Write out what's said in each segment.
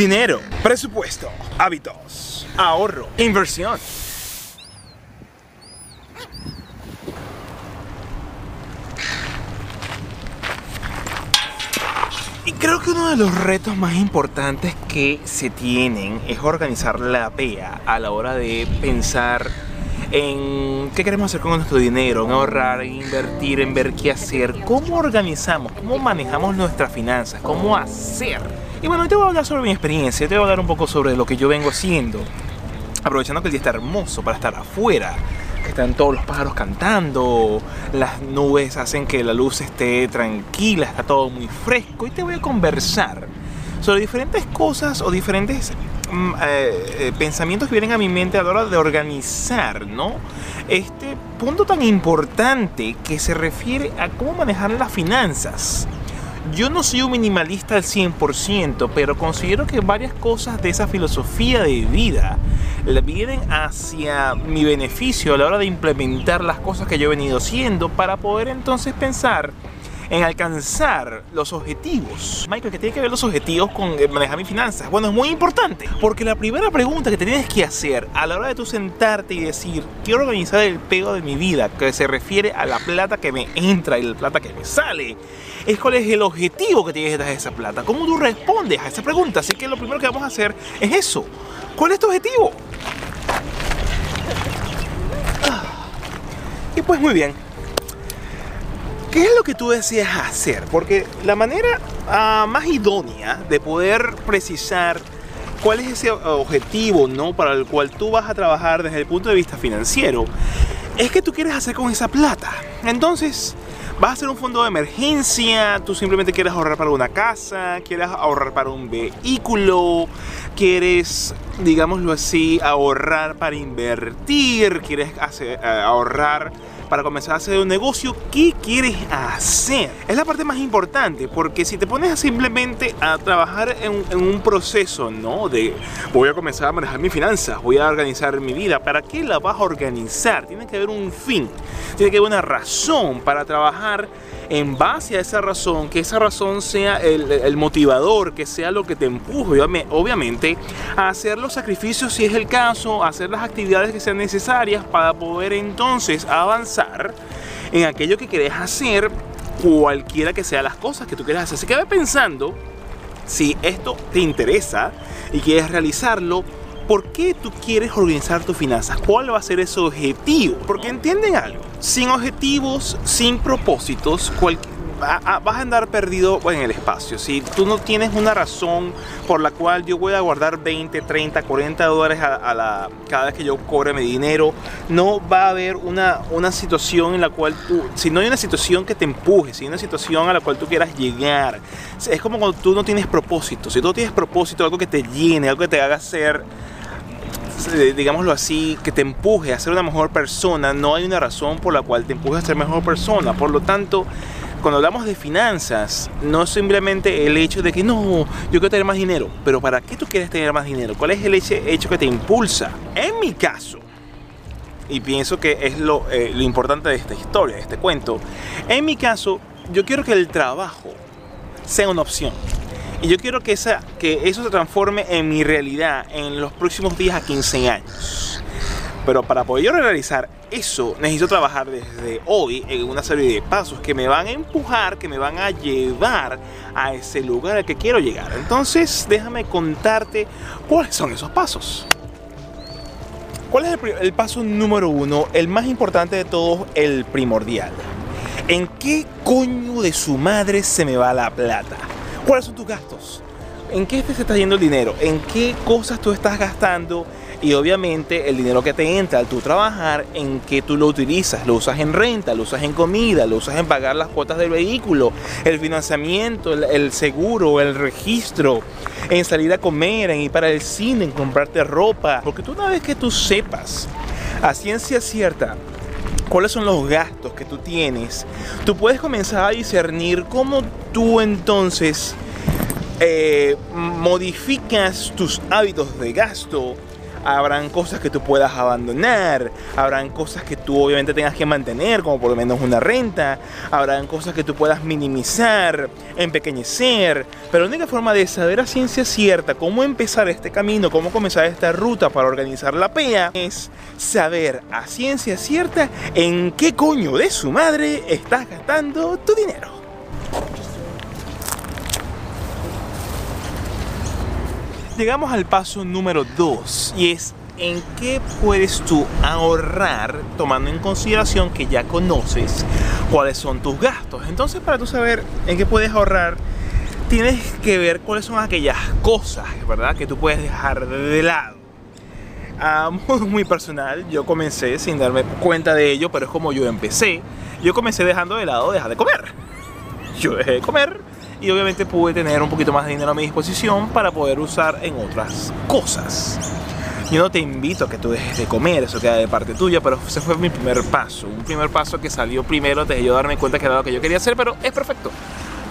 Dinero, presupuesto, hábitos, ahorro, inversión. Y creo que uno de los retos más importantes que se tienen es organizar la PEA a la hora de pensar en qué queremos hacer con nuestro dinero, en ahorrar, en invertir, en ver qué hacer, cómo organizamos, cómo manejamos nuestras finanzas, cómo hacer. Y bueno, te voy a hablar sobre mi experiencia, te voy a hablar un poco sobre lo que yo vengo haciendo, aprovechando que el día está hermoso para estar afuera están todos los pájaros cantando, las nubes hacen que la luz esté tranquila, está todo muy fresco y te voy a conversar sobre diferentes cosas o diferentes mm, eh, eh, pensamientos que vienen a mi mente a la hora de organizar, ¿no? Este punto tan importante que se refiere a cómo manejar las finanzas. Yo no soy un minimalista al 100%, pero considero que varias cosas de esa filosofía de vida vienen hacia mi beneficio a la hora de implementar las cosas que yo he venido haciendo para poder entonces pensar en alcanzar los objetivos. Michael, ¿qué tiene que ver los objetivos con eh, manejar mis finanzas? Bueno, es muy importante, porque la primera pregunta que tienes que hacer a la hora de tú sentarte y decir, quiero organizar el pego de mi vida, que se refiere a la plata que me entra y la plata que me sale, es cuál es el objetivo que tienes detrás de esa plata. ¿Cómo tú respondes a esa pregunta? Así que lo primero que vamos a hacer es eso. ¿Cuál es tu objetivo? Y pues muy bien. ¿Qué es lo que tú deseas hacer? Porque la manera ah, más idónea de poder precisar cuál es ese objetivo ¿no? para el cual tú vas a trabajar desde el punto de vista financiero es que tú quieres hacer con esa plata. Entonces, vas a hacer un fondo de emergencia, tú simplemente quieres ahorrar para una casa, quieres ahorrar para un vehículo, quieres, digámoslo así, ahorrar para invertir, quieres eh, ahorrar para comenzar a hacer un negocio, ¿qué quieres hacer? Es la parte más importante, porque si te pones simplemente a trabajar en, un proceso, ¿no? De voy a comenzar a manejar mis finanzas, voy a organizar mi vida, ¿para qué la vas a organizar? Tiene que haber un fin, tiene que haber una razón para trabajar en base a esa razón, que esa razón sea el, motivador, que sea lo que te empuje, obviamente, a hacer los sacrificios si es el caso, a hacer las actividades que sean necesarias para poder entonces avanzar en aquello que quieres hacer, cualquiera que sean las cosas que tú quieras hacer. Se queda pensando si esto te interesa y quieres realizarlo ¿por qué tú quieres organizar tus finanzas? ¿Cuál va a ser ese objetivo? Porque entienden algo, sin objetivos, sin propósitos, vas a andar perdido en el espacio. Si tú no tienes una razón por la cual yo voy a guardar 20, 30, 40 dólares a, la, cada vez que yo cobre mi dinero, no va a haber una, una situación en la cual tú, si no hay una situación que te empuje, si hay una situación a la cual tú quieras llegar, es como cuando tú no tienes propósito. Si tú no tienes propósito, algo que te llene, algo que te haga ser digámoslo así, que te empuje a ser una mejor persona, no hay una razón por la cual te empuje a ser mejor persona. Por lo tanto, cuando hablamos de finanzas, no simplemente el hecho de que no, yo quiero tener más dinero, pero ¿para qué tú quieres tener más dinero? ¿Cuál es el hecho que te impulsa? En mi caso, y pienso que es lo, eh, lo importante de esta historia, de este cuento, en mi caso, yo quiero que el trabajo sea una opción. Y yo quiero que, esa, que eso se transforme en mi realidad en los próximos 10 a 15 años. Pero para poder realizar eso, necesito trabajar desde hoy en una serie de pasos que me van a empujar, que me van a llevar a ese lugar al que quiero llegar. Entonces, déjame contarte cuáles son esos pasos. ¿Cuál es el, el paso número uno? El más importante de todos, el primordial. ¿En qué coño de su madre se me va la plata? ¿Cuáles son tus gastos? ¿En qué te está yendo el dinero? ¿En qué cosas tú estás gastando? Y obviamente el dinero que te entra al tú trabajar, ¿en qué tú lo utilizas? ¿Lo usas en renta? ¿Lo usas en comida? ¿Lo usas en pagar las cuotas del vehículo? ¿El financiamiento? ¿El, seguro? ¿El registro? ¿En salir a comer? ¿En ir para el cine? ¿En comprarte ropa? Porque tú una vez que tú sepas a ciencia cierta cuáles son los gastos que tú tienes, tú puedes comenzar a discernir cómo tú entonces eh, modificas tus hábitos de gasto habrán cosas que tú puedas abandonar, habrán cosas que tú obviamente tengas que mantener, como por lo menos una renta, habrán cosas que tú puedas minimizar, empequeñecer, pero la única forma de saber a ciencia cierta cómo empezar este camino, cómo comenzar esta ruta para organizar la PEA, es saber a ciencia cierta en qué coño de su madre estás gastando tu dinero. Llegamos al paso número 2 y es en qué puedes tú ahorrar tomando en consideración que ya conoces cuáles son tus gastos. Entonces para tú saber en qué puedes ahorrar, tienes que ver cuáles son aquellas cosas, ¿verdad? Que tú puedes dejar de lado. A modo muy personal, yo comencé sin darme cuenta de ello, pero es como yo empecé. Yo comencé dejando de lado dejar de comer. Yo dejé de comer y obviamente pude tener un poquito más de dinero a mi disposición para poder usar en otras cosas. Yo no te invito a que tú dejes de comer, eso queda de parte tuya, pero ese fue mi primer paso. Un primer paso que salió primero de yo darme cuenta que era lo que yo quería hacer, pero es perfecto.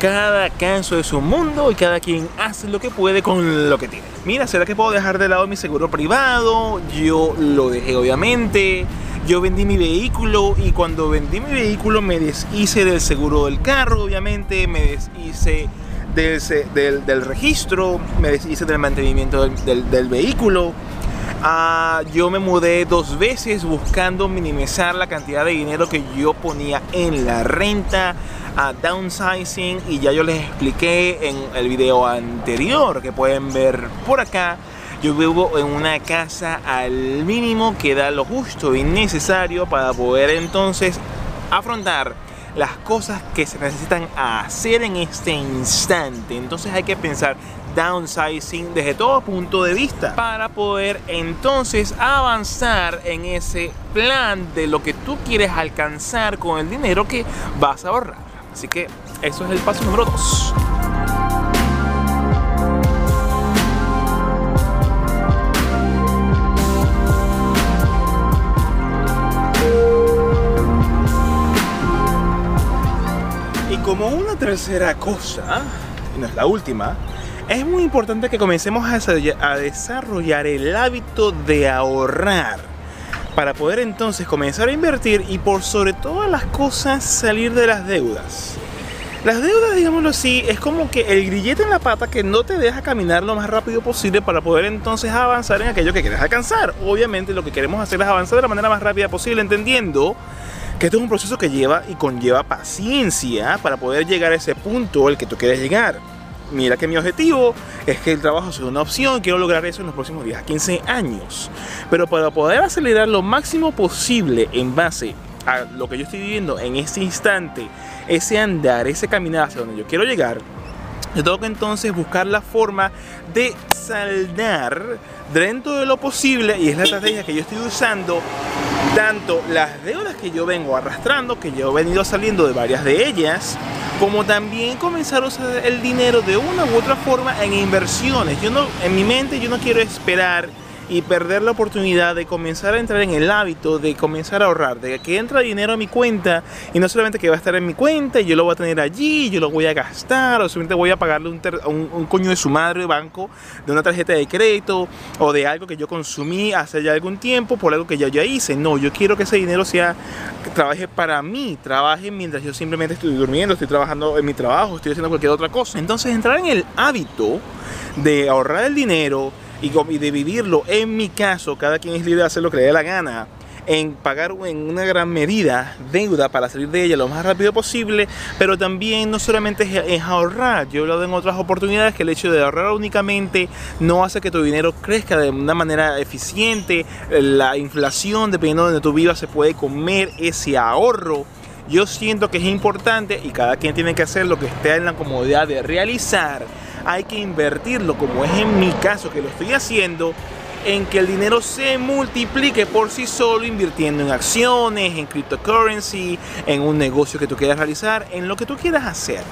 Cada canso de su mundo y cada quien hace lo que puede con lo que tiene. Mira, ¿será que puedo dejar de lado mi seguro privado? Yo lo dejé obviamente yo vendí mi vehículo y cuando vendí mi vehículo me deshice del seguro del carro, obviamente, me deshice del, del, registro, me deshice del mantenimiento del, vehículo. Ah, yo me mudé dos veces buscando minimizar la cantidad de dinero que yo ponía en la renta, a downsizing y ya yo les expliqué en el video anterior que pueden ver por acá yo vivo en una casa al mínimo que da lo justo y necesario para poder entonces afrontar las cosas que se necesitan hacer en este instante. Entonces hay que pensar downsizing desde todo punto de vista para poder entonces avanzar en ese plan de lo que tú quieres alcanzar con el dinero que vas a ahorrar. Así que eso es el paso número 2. Como una tercera cosa, y no es la última, es muy importante que comencemos a desarrollar el hábito de ahorrar para poder entonces comenzar a invertir y por sobre todas las cosas salir de las deudas. Las deudas, digámoslo así, es como que el grillete en la pata que no te deja caminar lo más rápido posible para poder entonces avanzar en aquello que quieres alcanzar. Obviamente lo que queremos hacer es avanzar de la manera más rápida posible, entendiendo que esto es un proceso que lleva y conlleva paciencia para poder llegar a ese punto al que tú quieres llegar. Mira que mi objetivo es que el trabajo sea una opción, quiero lograr eso en los próximos 10 a 15 años. Pero para poder acelerar lo máximo posible en base a lo que yo estoy viviendo en este instante, ese andar, ese caminar hacia donde yo quiero llegar, yo tengo que entonces buscar la forma de saldar dentro de lo posible y es la estrategia que yo estoy usando tanto las deudas que yo vengo arrastrando, que yo he venido saliendo de varias de ellas, como también comenzar a usar el dinero de una u otra forma en inversiones. Yo no, en mi mente yo no quiero esperar y perder la oportunidad de comenzar a entrar en el hábito de comenzar a ahorrar, de que entra dinero a mi cuenta y no solamente que va a estar en mi cuenta y yo lo voy a tener allí, yo lo voy a gastar o simplemente voy a pagarle un, un, coño de su madre de banco de una tarjeta de crédito o de algo que yo consumí hace ya algún tiempo por algo que yo ya hice. No, yo quiero que ese dinero sea, que trabaje para mí, trabaje mientras yo simplemente estoy durmiendo, estoy trabajando en mi trabajo, estoy haciendo cualquier otra cosa. Entonces entrar en el hábito de ahorrar el dinero, y, vivirlo. En mi caso, cada quien es libre de hacer lo que le dé la gana en pagar en una gran medida deuda para salir de ella lo más rápido posible, pero también no solamente es, ahorrar, yo he hablado en otras oportunidades que el hecho de ahorrar únicamente no hace que tu dinero crezca de una manera eficiente, la inflación, dependiendo de donde tú vivas, se puede comer ese ahorro. Yo siento que es importante y cada quien tiene que hacer lo que esté en la comodidad de realizar hay que invertirlo, como es en mi caso que lo estoy haciendo, en que el dinero se multiplique por sí solo invirtiendo en acciones, en cryptocurrency, en un negocio que tú quieras realizar, en lo que tú quieras hacer.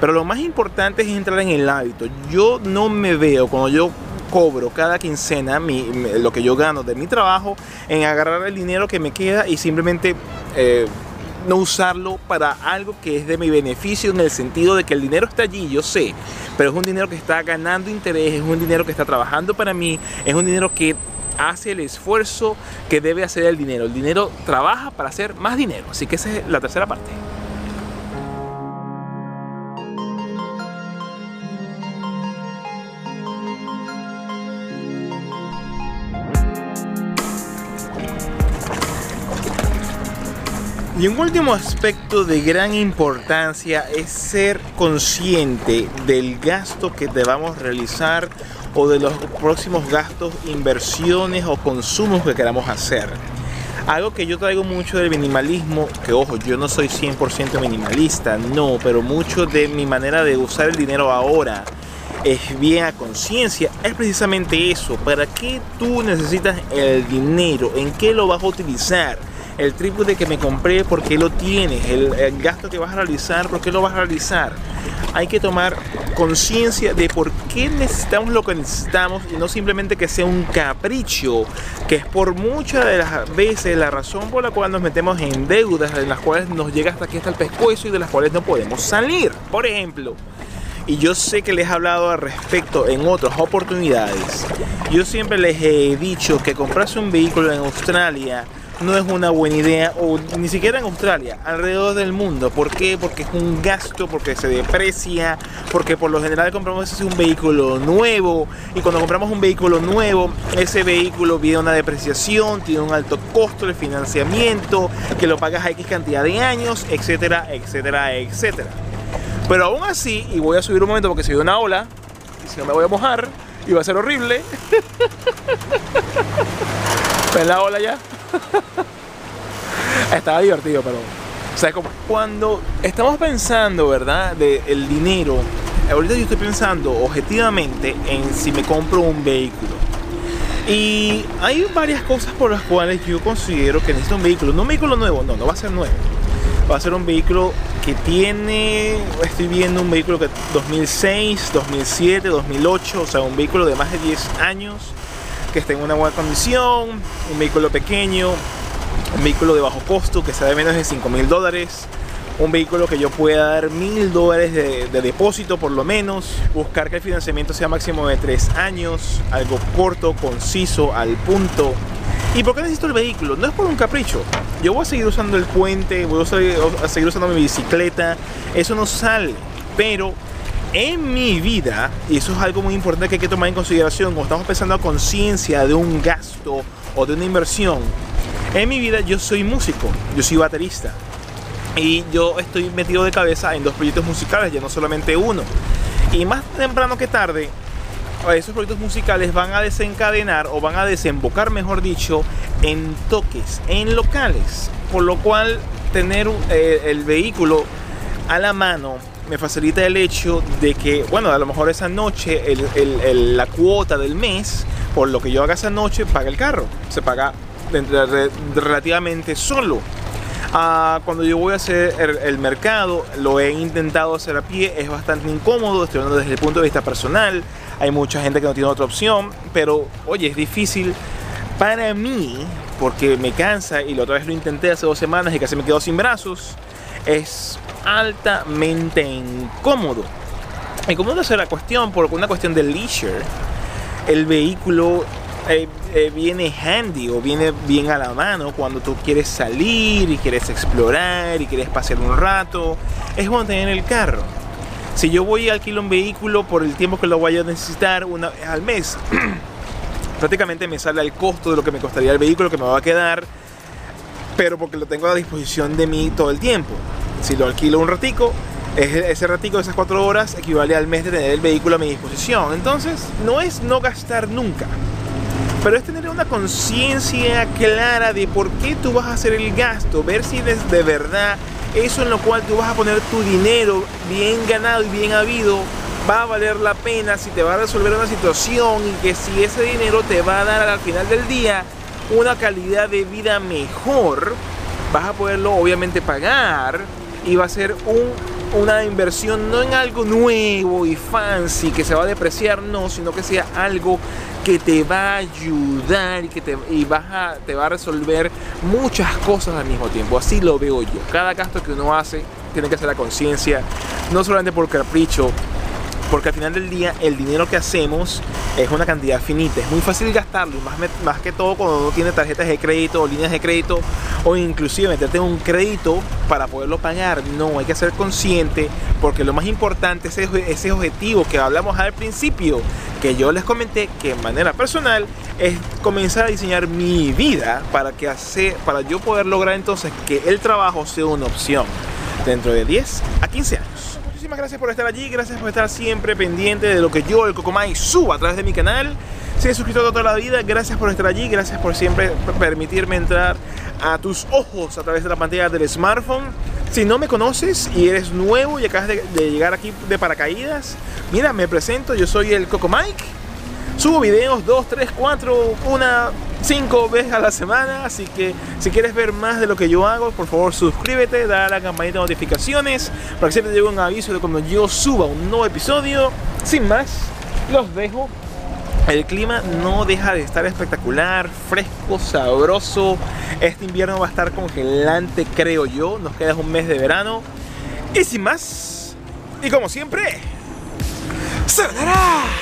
Pero lo más importante es entrar en el hábito. Yo no me veo cuando yo cobro cada quincena lo que yo gano de mi trabajo en agarrar el dinero que me queda y simplemente eh, no usarlo para algo que es de mi beneficio en el sentido de que el dinero está allí, yo sé, pero es un dinero que está ganando interés, es un dinero que está trabajando para mí, es un dinero que hace el esfuerzo que debe hacer el dinero. El dinero trabaja para hacer más dinero. Así que esa es la tercera parte. Y un último aspecto de gran importancia es ser consciente del gasto que debamos realizar o de los próximos gastos, inversiones o consumos que queramos hacer. Algo que yo traigo mucho del minimalismo, que ojo, yo no soy 100% minimalista, no, pero mucho de mi manera de usar el dinero ahora es bien a conciencia, es precisamente eso. ¿Para qué tú necesitas el dinero? ¿En qué lo vas a utilizar? El trípode que me compré, ¿por qué lo tienes? El, gasto que vas a realizar, ¿por qué lo vas a realizar? Hay que tomar conciencia de por qué necesitamos lo que necesitamos y no simplemente que sea un capricho, que es por muchas de las veces la razón por la cual nos metemos en deudas, en las cuales nos llega hasta aquí hasta el pescuezo y de las cuales no podemos salir. Por ejemplo, y yo sé que les he hablado al respecto en otras oportunidades. Yo siempre les he dicho que comprarse un vehículo en Australia no es una buena idea, o ni siquiera en Australia, alrededor del mundo. ¿Por qué? Porque es un gasto, porque se deprecia, porque por lo general compramos un vehículo nuevo y cuando compramos un vehículo nuevo, ese vehículo viene una depreciación, tiene un alto costo de financiamiento, que lo pagas X cantidad de años, etcétera, etcétera, etcétera. Pero aún así, y voy a subir un momento porque se dio una ola, y si no me voy a mojar, y va a ser horrible. ¿Ven la ola ya? Estaba divertido, pero. O sea, como cuando estamos pensando, ¿verdad? De el dinero. Ahorita yo estoy pensando objetivamente en si me compro un vehículo. Y hay varias cosas por las cuales yo considero que necesito un vehículo. No un vehículo nuevo, no, no va a ser nuevo. Va a ser un vehículo que tiene, estoy viendo un vehículo que 2006, 2007, 2008, o sea, un vehículo de más de 10 años que esté en una buena condición, un vehículo pequeño, un vehículo de bajo costo que sea de menos de 5 mil dólares, un vehículo que yo pueda dar mil dólares de, depósito por lo menos, buscar que el financiamiento sea máximo de 3 años, algo corto, conciso, al punto. ¿Y por qué necesito el vehículo? No es por un capricho. Yo voy a seguir usando el puente, voy a seguir usando mi bicicleta, eso no sale. Pero en mi vida, y eso es algo muy importante que hay que tomar en consideración cuando estamos pensando a conciencia de un gasto o de una inversión, en mi vida yo soy músico, yo soy baterista. Y yo estoy metido de cabeza en dos proyectos musicales, ya no solamente uno. Y más temprano que tarde, esos proyectos musicales van a desencadenar o van a desembocar, mejor dicho, en toques, en locales. Por lo cual tener eh, el vehículo a la mano me facilita el hecho de que, bueno, a lo mejor esa noche la cuota del mes, por lo que yo haga esa noche, paga el carro. Se paga relativamente solo. Ah, cuando yo voy a hacer el, mercado, lo he intentado hacer a pie, es bastante incómodo, estoy hablando desde el punto de vista personal, hay mucha gente que no tiene otra opción, pero oye, es difícil para mí, porque me cansa y la otra vez lo intenté hace dos semanas y casi me quedo sin brazos, es altamente incómodo. Incómodo es la cuestión, por una cuestión de leisure, el vehículo eh, eh, viene handy o viene bien a la mano cuando tú quieres salir y quieres explorar y quieres pasear un rato. Es bueno tener el carro. Si yo voy a alquilar un vehículo por el tiempo que lo vaya a necesitar una al mes, prácticamente me sale el costo de lo que me costaría el vehículo que me va a quedar, pero porque lo tengo a disposición de mí todo el tiempo. Si lo alquilo un ratico, ese ratico de esas cuatro horas equivale al mes de tener el vehículo a mi disposición. Entonces, no es no gastar nunca, pero es tener una conciencia clara de por qué tú vas a hacer el gasto, ver si es de verdad eso en lo cual tú vas a poner tu dinero bien ganado y bien habido va a valer la pena, si te va a resolver una situación y que si ese dinero te va a dar al final del día una calidad de vida mejor, vas a poderlo obviamente pagar y va a ser una inversión no en algo nuevo y fancy que se va a depreciar, no, sino que sea algo que te va a ayudar y que te, y te va a resolver muchas cosas al mismo tiempo. Así lo veo yo. Cada gasto que uno hace tiene que ser la conciencia, no solamente por capricho, porque al final del día el dinero que hacemos es una cantidad finita, es muy fácil gastarlo, más, más que todo cuando uno tiene tarjetas de crédito o líneas de crédito o inclusive meterte en un crédito para poderlo pagar. No, hay que ser consciente porque lo más importante es ese objetivo que hablamos al principio, que yo les comenté que en manera personal es comenzar a diseñar mi vida para que hace, para yo poder lograr entonces que el trabajo sea una opción dentro de 10 a 15 años. Gracias por estar allí, gracias por estar siempre pendiente de lo que yo, el Cocomay, subo a través de mi canal. Si eres suscrito toda la vida, gracias por estar allí, gracias por siempre permitirme entrar a tus ojos a través de la pantalla del smartphone. Si no me conoces y eres nuevo y acabas de, llegar aquí de paracaídas, mira, me presento, yo soy el Coco Mike. Subo videos 2, 3, 4, 1, 5 veces a la semana, así que si quieres ver más de lo que yo hago, por favor suscríbete, dale a la campanita de notificaciones para que siempre te llegue un aviso de cuando yo suba un nuevo episodio. Sin más, los dejo el clima no deja de estar espectacular, fresco, sabroso. Este invierno va a estar congelante, creo yo. Nos queda un mes de verano. Y sin más, y como siempre, ¡Sayonara!